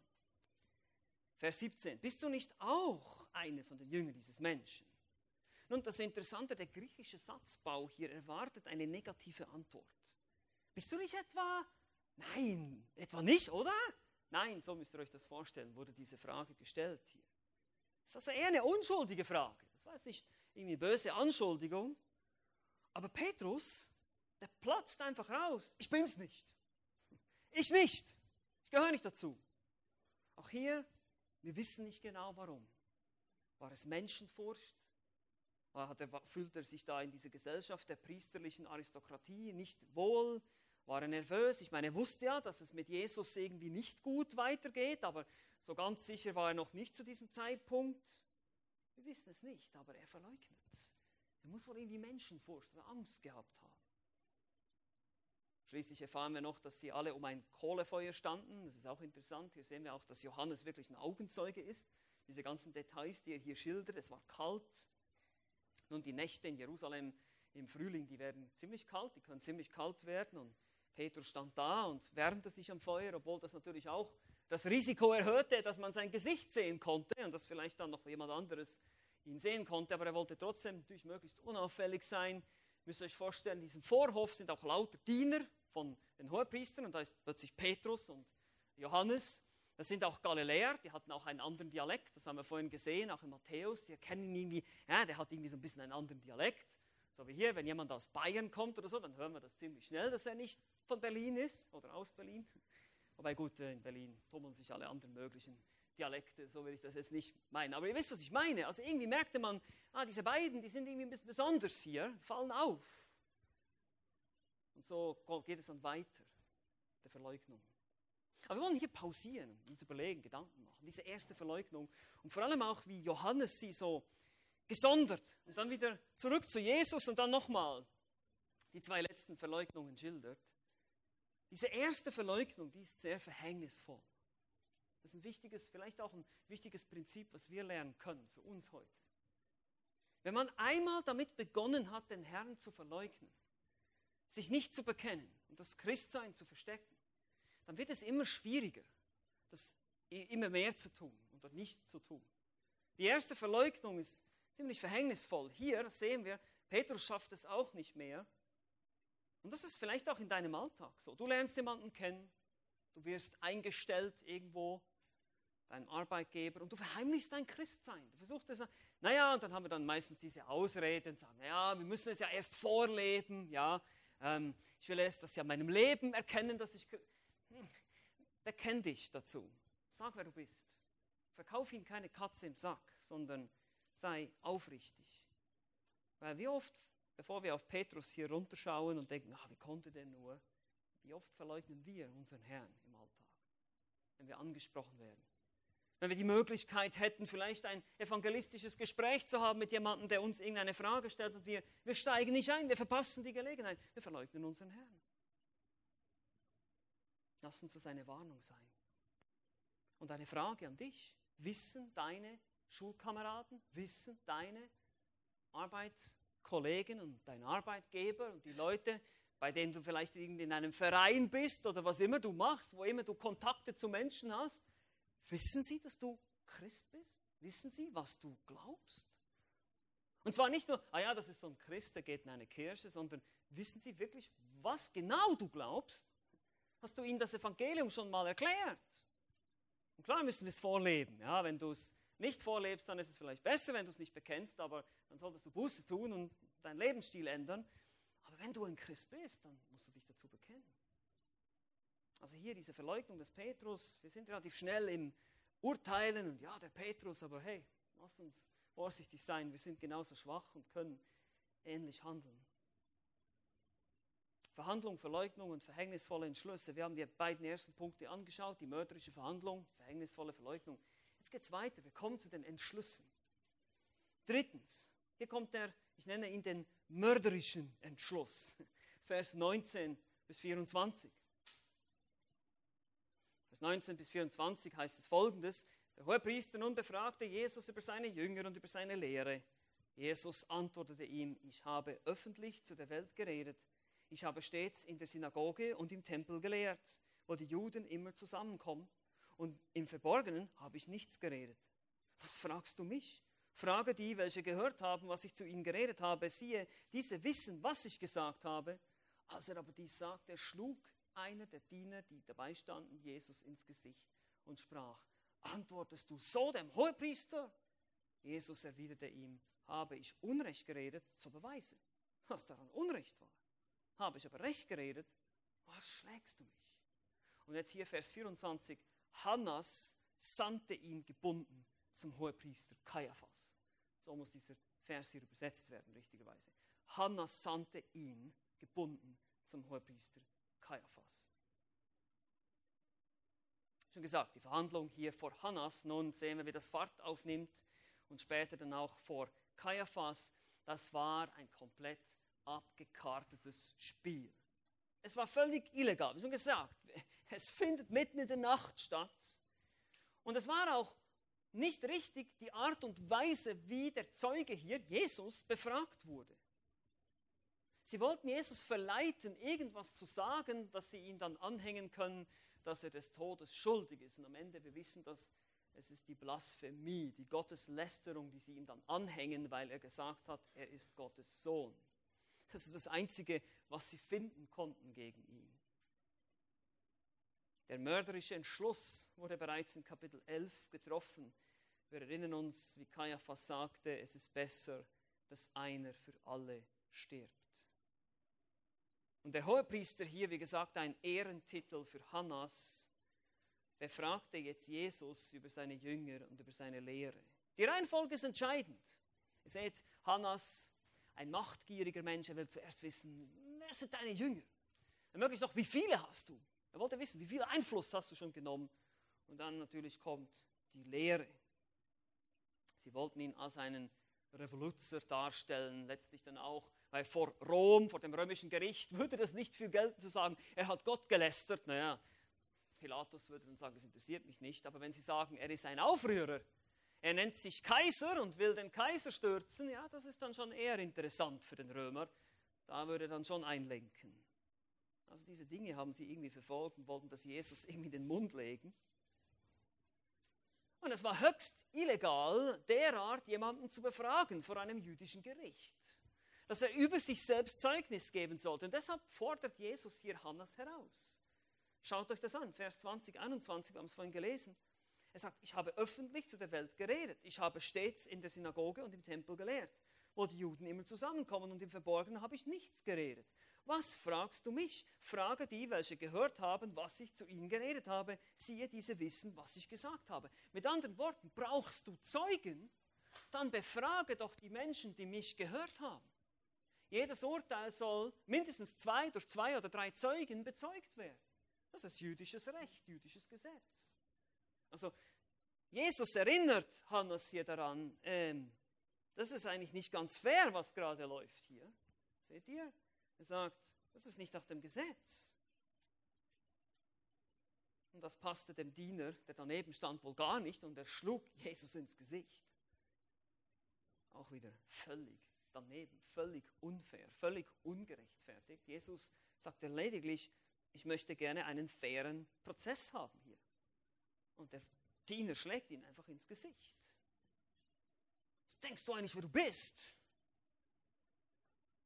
Vers 17. Bist du nicht auch eine von den Jüngern dieses Menschen? Nun, das Interessante, der griechische Satzbau hier erwartet eine negative Antwort. Bist du nicht etwa? Nein, etwa nicht, oder? Nein, so müsst ihr euch das vorstellen, wurde diese Frage gestellt hier. Das ist also eher eine unschuldige Frage. Das war jetzt nicht irgendwie böse Anschuldigung. Aber Petrus, der platzt einfach raus. Ich bin's nicht. Ich nicht. Ich gehöre nicht dazu. Auch hier, wir wissen nicht genau warum. War es Menschenfurcht? Er, fühlt er sich da in dieser Gesellschaft der priesterlichen Aristokratie nicht wohl? War er nervös? Ich meine, er wusste ja, dass es mit Jesus irgendwie nicht gut weitergeht, aber so ganz sicher war er noch nicht zu diesem Zeitpunkt. Wir wissen es nicht, aber er verleugnet. Er muss wohl irgendwie Menschenfurcht oder Angst gehabt haben. Schließlich erfahren wir noch, dass sie alle um ein Kohlefeuer standen. Das ist auch interessant. Hier sehen wir auch, dass Johannes wirklich ein Augenzeuge ist. Diese ganzen Details, die er hier schildert. Es war kalt. Nun, die Nächte in Jerusalem im Frühling, die werden ziemlich kalt. Die können ziemlich kalt werden. Und Petrus stand da und wärmte sich am Feuer, obwohl das natürlich auch das Risiko erhöhte, dass man sein Gesicht sehen konnte und dass vielleicht dann noch jemand anderes ihn sehen konnte. Aber er wollte trotzdem natürlich möglichst unauffällig sein. Ihr müsst euch vorstellen, in diesem Vorhof sind auch lauter Diener von den Hohepriestern und da ist plötzlich Petrus und Johannes. Das sind auch Galiläer, die hatten auch einen anderen Dialekt, das haben wir vorhin gesehen, auch in Matthäus. Die erkennen ihn irgendwie, ja, der hat irgendwie so ein bisschen einen anderen Dialekt. So wie hier, wenn jemand aus Bayern kommt oder so, dann hören wir das ziemlich schnell, dass er nicht von Berlin ist oder aus Berlin. Wobei gut, äh, in Berlin tummeln sich alle anderen möglichen Dialekte, so will ich das jetzt nicht meinen. Aber ihr wisst, was ich meine. Also irgendwie merkte man, ah, diese beiden, die sind irgendwie ein bisschen besonders hier, fallen auf. Und so geht es dann weiter, der Verleugnung. Aber wir wollen hier pausieren uns überlegen, Gedanken machen. Diese erste Verleugnung und vor allem auch, wie Johannes sie so gesondert und dann wieder zurück zu Jesus und dann nochmal die zwei letzten Verleugnungen schildert. Diese erste Verleugnung, die ist sehr verhängnisvoll. Das ist ein wichtiges, vielleicht auch ein wichtiges Prinzip, was wir lernen können für uns heute. Wenn man einmal damit begonnen hat, den Herrn zu verleugnen, sich nicht zu bekennen und das Christsein zu verstecken, dann wird es immer schwieriger, das immer mehr zu tun oder nicht zu tun. Die erste Verleugnung ist ziemlich verhängnisvoll. Hier sehen wir, Petrus schafft es auch nicht mehr. Und das ist vielleicht auch in deinem Alltag so. Du lernst jemanden kennen, du wirst eingestellt irgendwo, deinem Arbeitgeber, und du verheimlichst dein Christsein. Du versuchst es, naja, und dann haben wir dann meistens diese Ausrede und sagen, naja, wir müssen es ja erst vorleben, ja, ähm, ich will erst das ja meinem Leben erkennen, dass ich. Hm, bekenn dich dazu. Sag, wer du bist. Verkauf ihn keine Katze im Sack, sondern sei aufrichtig. Weil wie oft, bevor wir auf Petrus hier runterschauen und denken, ach, wie konnte der nur, wie oft verleugnen wir unseren Herrn im Alltag, wenn wir angesprochen werden wenn wir die Möglichkeit hätten, vielleicht ein evangelistisches Gespräch zu haben mit jemandem, der uns irgendeine Frage stellt und wir, wir steigen nicht ein, wir verpassen die Gelegenheit, wir verleugnen unseren Herrn. Lass uns das eine Warnung sein. Und eine Frage an dich. Wissen deine Schulkameraden, wissen deine Arbeitskollegen und dein Arbeitgeber und die Leute, bei denen du vielleicht in einem Verein bist oder was immer du machst, wo immer du Kontakte zu Menschen hast, Wissen Sie, dass du Christ bist? Wissen Sie, was du glaubst? Und zwar nicht nur, ah ja, das ist so ein Christ, der geht in eine Kirche, sondern wissen Sie wirklich, was genau du glaubst? Hast du ihnen das Evangelium schon mal erklärt? Und klar müssen wir es vorleben. Ja, wenn du es nicht vorlebst, dann ist es vielleicht besser, wenn du es nicht bekennst, aber dann solltest du Buße tun und deinen Lebensstil ändern. Aber wenn du ein Christ bist, dann musst du dich dazu bekennen. Also hier diese Verleugnung des Petrus, wir sind relativ schnell im Urteilen und ja, der Petrus, aber hey, lasst uns vorsichtig sein, wir sind genauso schwach und können ähnlich handeln. Verhandlung, Verleugnung und verhängnisvolle Entschlüsse. Wir haben die beiden ersten Punkte angeschaut, die mörderische Verhandlung, verhängnisvolle Verleugnung. Jetzt geht es weiter, wir kommen zu den Entschlüssen. Drittens, hier kommt der, ich nenne ihn den mörderischen Entschluss. Vers 19 bis 24. 19 bis 24 heißt es folgendes. Der Hohepriester nun befragte Jesus über seine Jünger und über seine Lehre. Jesus antwortete ihm, ich habe öffentlich zu der Welt geredet. Ich habe stets in der Synagoge und im Tempel gelehrt, wo die Juden immer zusammenkommen. Und im Verborgenen habe ich nichts geredet. Was fragst du mich? Frage die, welche gehört haben, was ich zu ihnen geredet habe. Siehe, diese wissen, was ich gesagt habe. Als er aber dies sagte, schlug einer der Diener, die dabei standen, Jesus ins Gesicht und sprach, antwortest du so dem Hohepriester? Jesus erwiderte ihm, habe ich Unrecht geredet, so beweise, was daran Unrecht war. Habe ich aber Recht geredet, was schlägst du mich? Und jetzt hier Vers 24, Hannas sandte ihn gebunden zum Hohepriester Kaiaphas. So muss dieser Vers hier übersetzt werden, richtigerweise. Hannas sandte ihn gebunden zum Hohepriester Kaiaphas. Schon gesagt, die Verhandlung hier vor Hannas, nun sehen wir, wie das Fahrt aufnimmt und später dann auch vor Kaiaphas, das war ein komplett abgekartetes Spiel. Es war völlig illegal, wie schon gesagt, es findet mitten in der Nacht statt. Und es war auch nicht richtig die Art und Weise, wie der Zeuge hier, Jesus, befragt wurde. Sie wollten Jesus verleiten, irgendwas zu sagen, dass sie ihn dann anhängen können, dass er des Todes schuldig ist. Und am Ende, wir wissen, dass es ist die Blasphemie, die Gotteslästerung, die sie ihm dann anhängen, weil er gesagt hat, er ist Gottes Sohn. Das ist das Einzige, was sie finden konnten gegen ihn. Der mörderische Entschluss wurde bereits in Kapitel 11 getroffen. Wir erinnern uns, wie Kaiaphas sagte, es ist besser, dass einer für alle stirbt. Und der Hohepriester hier, wie gesagt, ein Ehrentitel für Hannas, befragte jetzt Jesus über seine Jünger und über seine Lehre. Die Reihenfolge ist entscheidend. Ihr seht, Hannas, ein machtgieriger Mensch, er will zuerst wissen, wer sind deine Jünger? Und möglichst noch, wie viele hast du? Er wollte wissen, wie viel Einfluss hast du schon genommen? Und dann natürlich kommt die Lehre. Sie wollten ihn als einen Revoluzer darstellen, letztlich dann auch, weil vor Rom, vor dem römischen Gericht, würde das nicht viel gelten zu sagen, er hat Gott gelästert. Naja, Pilatus würde dann sagen, es interessiert mich nicht. Aber wenn Sie sagen, er ist ein Aufrührer, er nennt sich Kaiser und will den Kaiser stürzen, ja, das ist dann schon eher interessant für den Römer. Da würde dann schon einlenken. Also diese Dinge haben sie irgendwie verfolgt und wollten das Jesus irgendwie in den Mund legen. Und es war höchst illegal, derart jemanden zu befragen vor einem jüdischen Gericht. Dass er über sich selbst Zeugnis geben sollte. Und deshalb fordert Jesus hier Hannas heraus. Schaut euch das an, Vers 20, 21, wir haben es vorhin gelesen. Er sagt, ich habe öffentlich zu der Welt geredet. Ich habe stets in der Synagoge und im Tempel gelehrt, wo die Juden immer zusammenkommen und im Verborgenen habe ich nichts geredet. Was fragst du mich? Frage die, welche gehört haben, was ich zu ihnen geredet habe. Siehe, diese wissen, was ich gesagt habe. Mit anderen Worten, brauchst du Zeugen? Dann befrage doch die Menschen, die mich gehört haben. Jedes Urteil soll mindestens zwei durch zwei oder drei Zeugen bezeugt werden. Das ist jüdisches Recht, jüdisches Gesetz. Also Jesus erinnert Hannas hier daran, ähm, das ist eigentlich nicht ganz fair, was gerade läuft hier. Seht ihr? Er sagt, das ist nicht nach dem Gesetz. Und das passte dem Diener, der daneben stand, wohl gar nicht und er schlug Jesus ins Gesicht. Auch wieder völlig daneben, völlig unfair, völlig ungerechtfertigt. Jesus sagte lediglich, ich möchte gerne einen fairen Prozess haben hier. Und der Diener schlägt ihn einfach ins Gesicht. Denkst du eigentlich, wer du bist?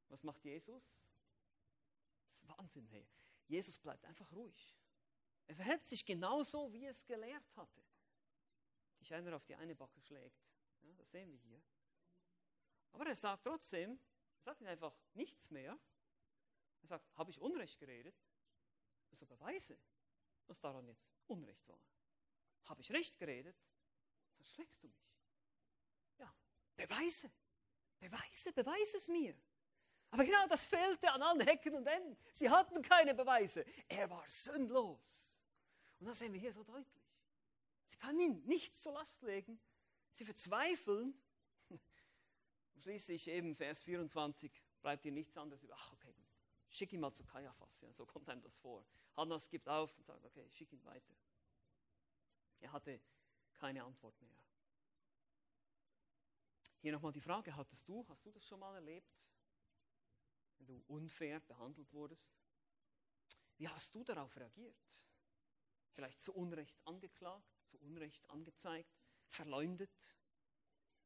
Was macht Jesus? Das ist Wahnsinn, hey. Jesus bleibt einfach ruhig. Er verhält sich genauso, wie er es gelehrt hatte. Dich einer auf die eine Backe schlägt. Ja, das sehen wir hier. Aber er sagt trotzdem, er sagt nicht einfach nichts mehr. Er sagt, habe ich Unrecht geredet? Also beweise, was daran jetzt Unrecht war. Habe ich Recht geredet? Dann schlägst du mich. Beweise. Beweise, beweise es mir. Aber genau das fehlte an allen Hecken und Enden. Sie hatten keine Beweise. Er war sündlos. Und das sehen wir hier so deutlich. Sie kann ihm nichts zur Last legen. Sie verzweifeln. Und schließlich eben Vers 24 bleibt ihr nichts anderes. Ach, okay. Schick ihn mal zu Kaiaphas. Ja, so kommt einem das vor. Hannas gibt auf und sagt, okay, schick ihn weiter. Er hatte keine Antwort mehr. Hier nochmal die Frage, hattest du, hast du das schon mal erlebt? wenn du unfair behandelt wurdest? Wie hast du darauf reagiert? Vielleicht zu Unrecht angeklagt, zu Unrecht angezeigt, verleumdet?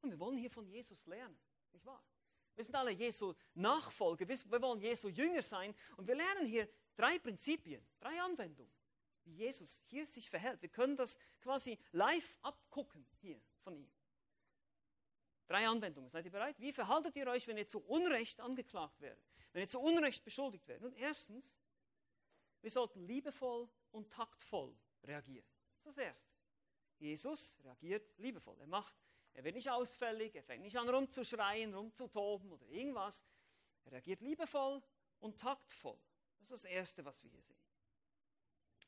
Und wir wollen hier von Jesus lernen, nicht wahr? Wir sind alle Jesu Nachfolger, wir wollen Jesu Jünger sein und wir lernen hier drei Prinzipien, drei Anwendungen, wie Jesus hier sich verhält. Wir können das quasi live abgucken hier von ihm. Drei Anwendungen. Seid ihr bereit? Wie verhaltet ihr euch, wenn ihr zu Unrecht angeklagt werdet? Wenn ihr zu Unrecht beschuldigt werdet? Nun, erstens, wir sollten liebevoll und taktvoll reagieren. Das ist das Erste. Jesus reagiert liebevoll. Er macht, er wird nicht ausfällig, er fängt nicht an rumzuschreien, rumzutoben oder irgendwas. Er reagiert liebevoll und taktvoll. Das ist das Erste, was wir hier sehen.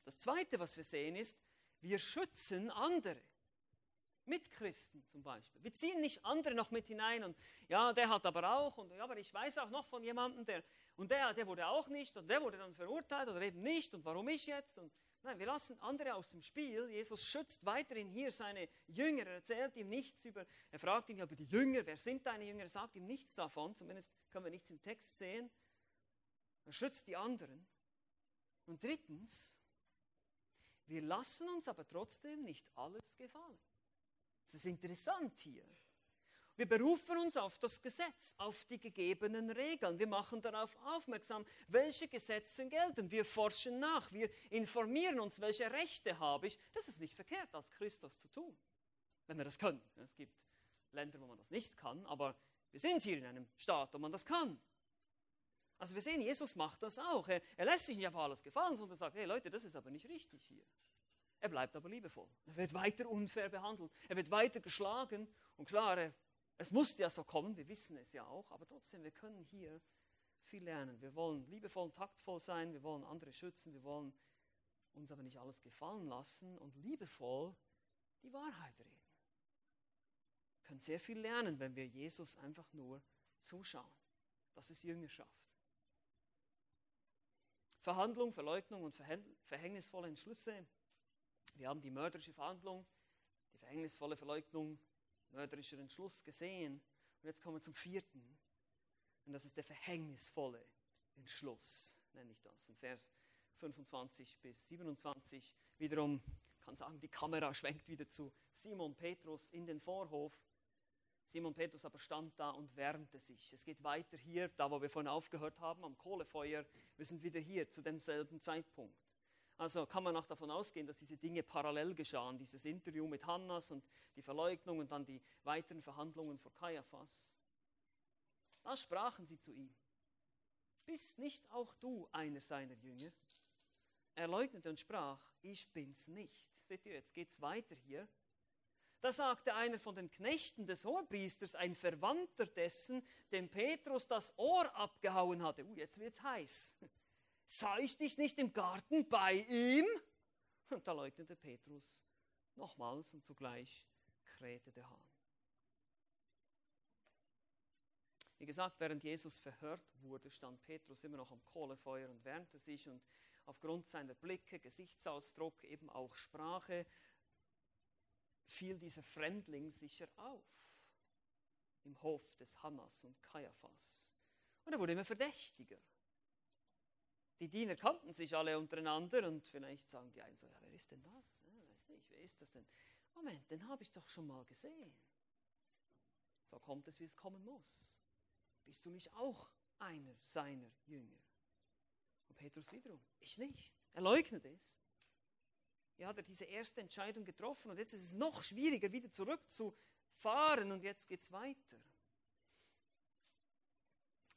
Das Zweite, was wir sehen, ist, wir schützen andere. Mitchristen zum Beispiel. Wir ziehen nicht andere noch mit hinein und ja, der hat aber auch und ja, aber ich weiß auch noch von jemandem, der und der, der wurde auch nicht und der wurde dann verurteilt oder eben nicht und warum ich jetzt und nein, wir lassen andere aus dem Spiel. Jesus schützt weiterhin hier seine Jünger, er erzählt ihm nichts über, er fragt ihn ja über die Jünger, wer sind deine Jünger, er sagt ihm nichts davon, zumindest können wir nichts im Text sehen. Er schützt die anderen. Und drittens, wir lassen uns aber trotzdem nicht alles gefallen. Das ist interessant hier. Wir berufen uns auf das Gesetz, auf die gegebenen Regeln. Wir machen darauf aufmerksam, welche Gesetze gelten. Wir forschen nach, wir informieren uns, welche Rechte habe ich. Das ist nicht verkehrt, als Christ das zu tun, wenn wir das können. Es gibt Länder, wo man das nicht kann, aber wir sind hier in einem Staat, wo man das kann. Also wir sehen, Jesus macht das auch. Er, er lässt sich nicht auf alles gefallen, sondern sagt, hey Leute, das ist aber nicht richtig hier. Er bleibt aber liebevoll. Er wird weiter unfair behandelt. Er wird weiter geschlagen. Und klar, er, es musste ja so kommen, wir wissen es ja auch, aber trotzdem, wir können hier viel lernen. Wir wollen liebevoll und taktvoll sein, wir wollen andere schützen, wir wollen uns aber nicht alles gefallen lassen und liebevoll die Wahrheit reden. Wir können sehr viel lernen, wenn wir Jesus einfach nur zuschauen. Das ist Jüngerschaft. Verhandlung, Verleugnung und verhängnisvolle Entschlüsse wir haben die mörderische Verhandlung, die verhängnisvolle Verleugnung, mörderischer Entschluss gesehen. Und jetzt kommen wir zum vierten. Und das ist der verhängnisvolle Entschluss, nenne ich das. In Vers 25 bis 27 wiederum, kann sagen, die Kamera schwenkt wieder zu Simon Petrus in den Vorhof. Simon Petrus aber stand da und wärmte sich. Es geht weiter hier, da wo wir vorhin aufgehört haben, am Kohlefeuer. Wir sind wieder hier zu demselben Zeitpunkt. Also kann man auch davon ausgehen, dass diese Dinge parallel geschahen. Dieses Interview mit Hannas und die Verleugnung und dann die weiteren Verhandlungen vor Kaiaphas. Da sprachen sie zu ihm. Bist nicht auch du einer seiner Jünger? Er leugnete und sprach, ich bin's nicht. Seht ihr, jetzt geht's weiter hier. Da sagte einer von den Knechten des Hohepriesters, ein Verwandter dessen, dem Petrus das Ohr abgehauen hatte. Uh, jetzt wird's heiß sah ich dich nicht im Garten bei ihm? Und da leugnete Petrus nochmals und zugleich krähte der Hahn. Wie gesagt, während Jesus verhört wurde, stand Petrus immer noch am Kohlefeuer und wärmte sich und aufgrund seiner Blicke, Gesichtsausdruck, eben auch Sprache, fiel dieser Fremdling sicher auf im Hof des Hannas und Kaiaphas. Und er wurde immer verdächtiger. Die Diener kannten sich alle untereinander und vielleicht sagen die einen so, ja, wer ist denn das? Ja, weiß nicht, wer ist das denn? Moment, den habe ich doch schon mal gesehen. so kommt es, wie es kommen muss. Bist du nicht auch einer seiner Jünger? Und Petrus wiederum, ich nicht. Er leugnet es. Ja, hat er diese erste Entscheidung getroffen und jetzt ist es noch schwieriger, wieder zurückzufahren und jetzt geht es weiter.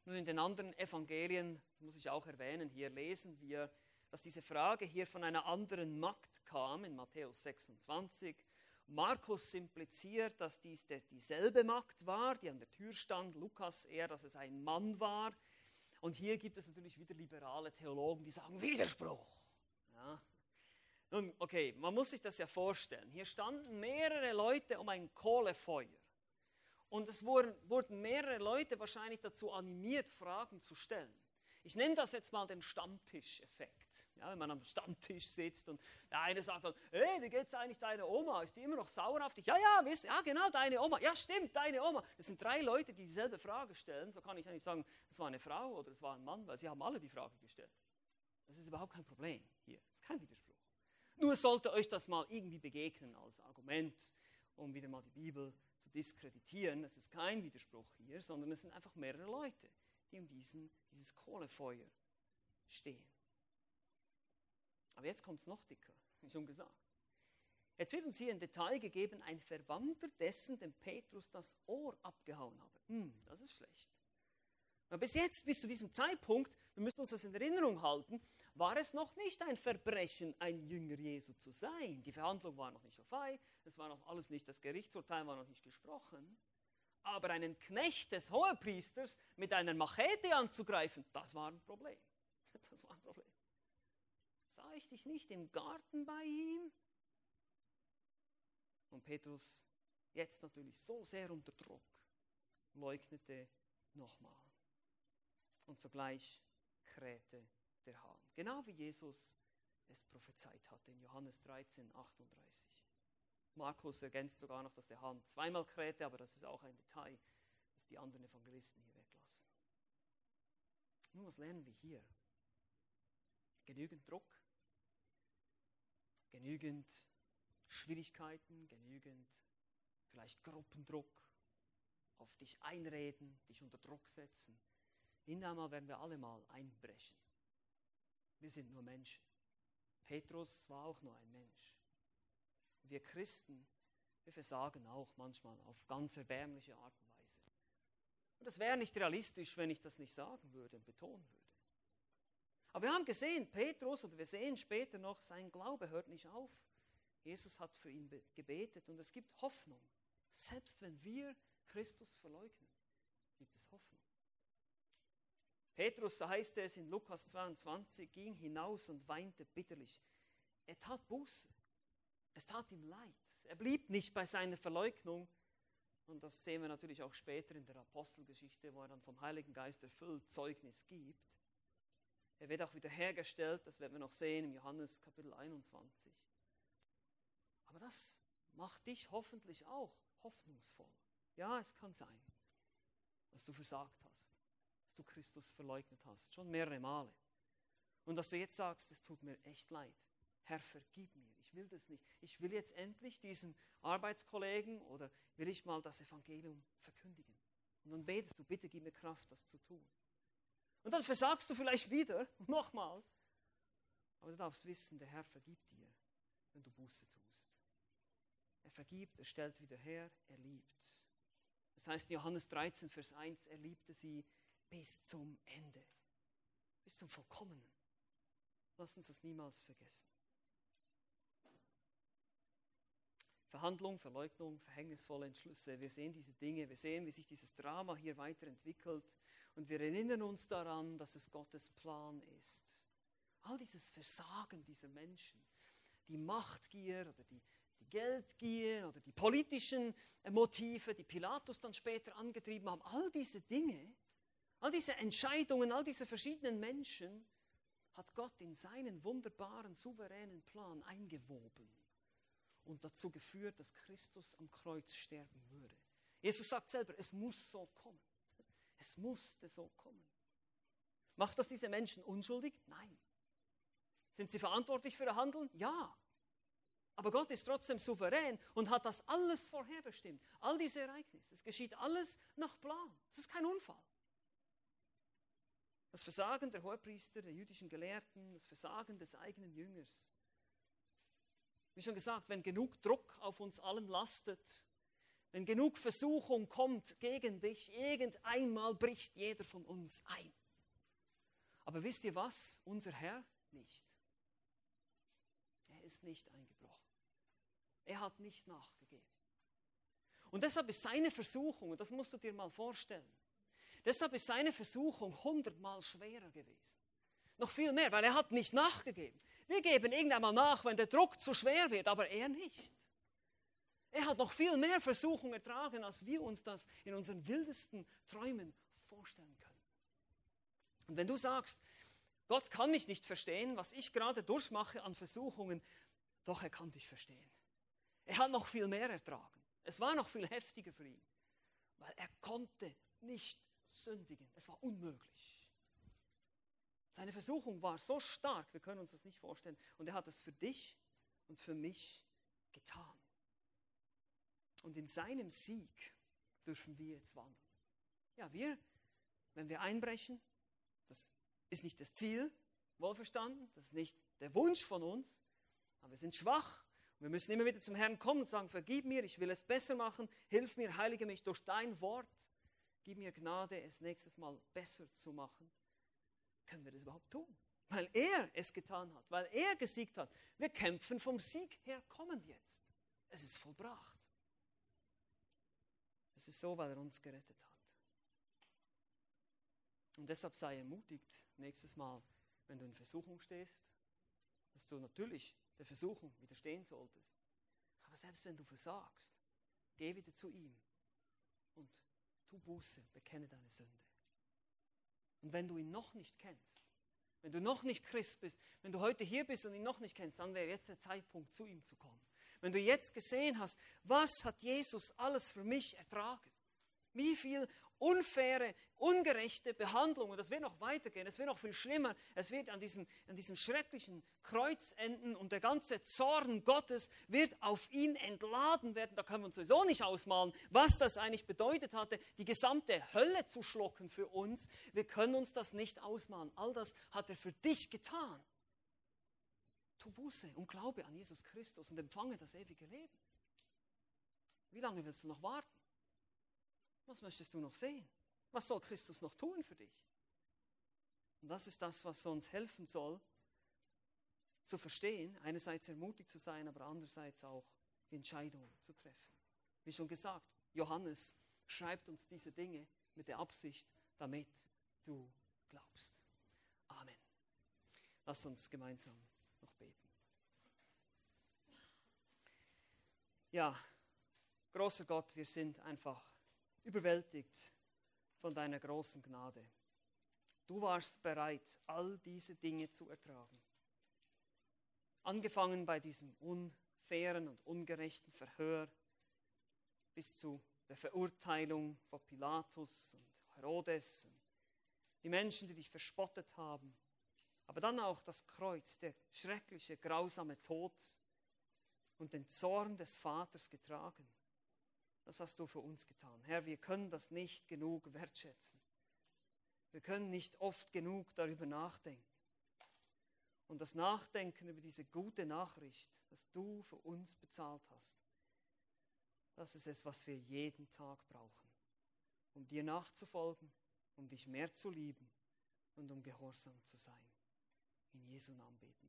Nun in den anderen Evangelien, muss ich auch erwähnen, hier lesen wir, dass diese Frage hier von einer anderen Magd kam in Matthäus 26. Markus impliziert, dass dies der, dieselbe Magd war, die an der Tür stand. Lukas eher, dass es ein Mann war. Und hier gibt es natürlich wieder liberale Theologen, die sagen Widerspruch. Ja. Nun, okay, man muss sich das ja vorstellen. Hier standen mehrere Leute um ein Kohlefeuer. Und es wurden, wurden mehrere Leute wahrscheinlich dazu animiert, Fragen zu stellen. Ich nenne das jetzt mal den Stammtischeffekt. Ja, wenn man am Stammtisch sitzt und der eine sagt dann, hey, wie geht's eigentlich deiner Oma? Ist die immer noch sauer auf dich? Ja, ja, wiss, ja, genau, deine Oma. Ja, stimmt, deine Oma. Das sind drei Leute, die dieselbe Frage stellen. So kann ich eigentlich sagen, es war eine Frau oder es war ein Mann, weil sie haben alle die Frage gestellt. Das ist überhaupt kein Problem hier. Das ist kein Widerspruch. Nur sollte euch das mal irgendwie begegnen als Argument, um wieder mal die Bibel zu diskreditieren. Es ist kein Widerspruch hier, sondern es sind einfach mehrere Leute, um diesen, dieses Kohlefeuer stehen. Aber jetzt kommt es noch dicker, wie schon gesagt. Jetzt wird uns hier ein Detail gegeben, ein Verwandter dessen, dem Petrus das Ohr abgehauen habe. Hm, das ist schlecht. Aber bis jetzt, bis zu diesem Zeitpunkt, wir müssen uns das in Erinnerung halten, war es noch nicht ein Verbrechen, ein Jünger Jesu zu sein. Die Verhandlung war noch nicht vorbei, es war noch alles nicht, das Gerichtsurteil war noch nicht gesprochen. Aber einen Knecht des Hohepriesters mit einer Machete anzugreifen, das war ein Problem. Das war ein Problem. Sah ich dich nicht im Garten bei ihm? Und Petrus, jetzt natürlich so sehr unter Druck, leugnete nochmal. Und sogleich krähte der Hahn. Genau wie Jesus es prophezeit hatte in Johannes 13, 38. Markus ergänzt sogar noch, dass der Hahn zweimal krähte, aber das ist auch ein Detail, das die anderen Evangelisten hier weglassen. Nun, was lernen wir hier? Genügend Druck, genügend Schwierigkeiten, genügend vielleicht Gruppendruck, auf dich einreden, dich unter Druck setzen. Irgendwann werden wir alle mal einbrechen. Wir sind nur Menschen. Petrus war auch nur ein Mensch. Wir Christen, wir versagen auch manchmal auf ganz erbärmliche Art und Weise. Und das wäre nicht realistisch, wenn ich das nicht sagen würde und betonen würde. Aber wir haben gesehen, Petrus, und wir sehen später noch, sein Glaube hört nicht auf. Jesus hat für ihn gebetet und es gibt Hoffnung. Selbst wenn wir Christus verleugnen, gibt es Hoffnung. Petrus, so heißt es in Lukas 22, ging hinaus und weinte bitterlich. Er tat Buße. Es tat ihm leid. Er blieb nicht bei seiner Verleugnung. Und das sehen wir natürlich auch später in der Apostelgeschichte, wo er dann vom Heiligen Geist erfüllt Zeugnis gibt. Er wird auch wiederhergestellt, das werden wir noch sehen im Johannes Kapitel 21. Aber das macht dich hoffentlich auch hoffnungsvoll. Ja, es kann sein, dass du versagt hast du Christus verleugnet hast, schon mehrere Male. Und dass du jetzt sagst, es tut mir echt leid. Herr, vergib mir, will das nicht. Ich will jetzt endlich diesem Arbeitskollegen oder will ich mal das Evangelium verkündigen. Und dann betest du, bitte gib mir Kraft, das zu tun. Und dann versagst du vielleicht wieder, nochmal. Aber du darfst wissen, der Herr vergibt dir, wenn du Buße tust. Er vergibt, er stellt wieder her, er liebt. Das heißt, Johannes 13, Vers 1, er liebte sie bis zum Ende, bis zum Vollkommenen. Lass uns das niemals vergessen. Verhandlung, Verleugnung, verhängnisvolle Entschlüsse. Wir sehen diese Dinge, wir sehen, wie sich dieses Drama hier weiterentwickelt und wir erinnern uns daran, dass es Gottes Plan ist. All dieses Versagen dieser Menschen, die Machtgier oder die, die Geldgier oder die politischen Motive, die Pilatus dann später angetrieben haben, all diese Dinge All diese Entscheidungen, all diese verschiedenen Menschen hat Gott in seinen wunderbaren, souveränen Plan eingewoben und dazu geführt, dass Christus am Kreuz sterben würde. Jesus sagt selber, es muss so kommen. Es musste so kommen. Macht das diese Menschen unschuldig? Nein. Sind sie verantwortlich für ihr Handeln? Ja. Aber Gott ist trotzdem souverän und hat das alles vorherbestimmt. All diese Ereignisse. Es geschieht alles nach Plan. Es ist kein Unfall. Das Versagen der Hohepriester, der jüdischen Gelehrten, das Versagen des eigenen Jüngers. Wie schon gesagt, wenn genug Druck auf uns allen lastet, wenn genug Versuchung kommt gegen dich, irgendeinmal bricht jeder von uns ein. Aber wisst ihr was? Unser Herr nicht. Er ist nicht eingebrochen. Er hat nicht nachgegeben. Und deshalb ist seine Versuchung, und das musst du dir mal vorstellen, deshalb ist seine Versuchung hundertmal schwerer gewesen. Noch viel mehr, weil er hat nicht nachgegeben. Wir geben irgendwann mal nach, wenn der Druck zu schwer wird, aber er nicht. Er hat noch viel mehr Versuchung ertragen, als wir uns das in unseren wildesten Träumen vorstellen können. Und wenn du sagst, Gott kann mich nicht verstehen, was ich gerade durchmache an Versuchungen, doch er kann dich verstehen. Er hat noch viel mehr ertragen. Es war noch viel heftiger für ihn, weil er konnte nicht sündigen. Es war unmöglich. Seine Versuchung war so stark, wir können uns das nicht vorstellen. Und er hat es für dich und für mich getan. Und in seinem Sieg dürfen wir jetzt wandeln. Ja, wir, wenn wir einbrechen, das ist nicht das Ziel, wohlverstanden, das ist nicht der Wunsch von uns, aber wir sind schwach. Wir müssen immer wieder zum Herrn kommen und sagen, vergib mir, ich will es besser machen, hilf mir, heilige mich durch dein Wort, gib mir Gnade, es nächstes Mal besser zu machen. Können wir das überhaupt tun? Weil er es getan hat, weil er gesiegt hat. Wir kämpfen vom Sieg her kommend jetzt. Es ist vollbracht. Es ist so, weil er uns gerettet hat. Und deshalb sei ermutigt, nächstes Mal, wenn du in Versuchung stehst, dass du natürlich der Versuchung widerstehen solltest. Aber selbst wenn du versagst, geh wieder zu ihm und tu Buße, bekenne deine Sünde. Und wenn du ihn noch nicht kennst, wenn du noch nicht Christ bist, wenn du heute hier bist und ihn noch nicht kennst, dann wäre jetzt der Zeitpunkt, zu ihm zu kommen. Wenn du jetzt gesehen hast, was hat Jesus alles für mich ertragen? Wie viel unfaire, ungerechte Behandlung, und das wird noch weitergehen, es wird noch viel schlimmer, es wird an diesem, an diesem schrecklichen Kreuz enden und der ganze Zorn Gottes wird auf ihn entladen werden. Da können wir uns sowieso nicht ausmalen, was das eigentlich bedeutet hatte, die gesamte Hölle zu schlucken für uns. Wir können uns das nicht ausmalen. All das hat er für dich getan. Tu Buße und glaube an Jesus Christus und empfange das ewige Leben. Wie lange willst du noch warten? Was möchtest du noch sehen? Was soll Christus noch tun für dich? Und das ist das, was uns helfen soll, zu verstehen, einerseits ermutigt zu sein, aber andererseits auch die Entscheidung zu treffen. Wie schon gesagt, Johannes schreibt uns diese Dinge mit der Absicht, damit du glaubst. Amen. Lass uns gemeinsam noch beten. Ja, großer Gott, wir sind einfach überwältigt von deiner großen Gnade. Du warst bereit, all diese Dinge zu ertragen. Angefangen bei diesem unfairen und ungerechten Verhör bis zu der Verurteilung von Pilatus und Herodes und die Menschen, die dich verspottet haben, aber dann auch das Kreuz, der schreckliche, grausame Tod und den Zorn des Vaters getragen. Das hast du für uns getan. Herr, wir können das nicht genug wertschätzen. Wir können nicht oft genug darüber nachdenken. Und das Nachdenken über diese gute Nachricht, dass du für uns bezahlt hast, das ist es, was wir jeden Tag brauchen, um dir nachzufolgen, um dich mehr zu lieben und um gehorsam zu sein. In Jesu Namen beten.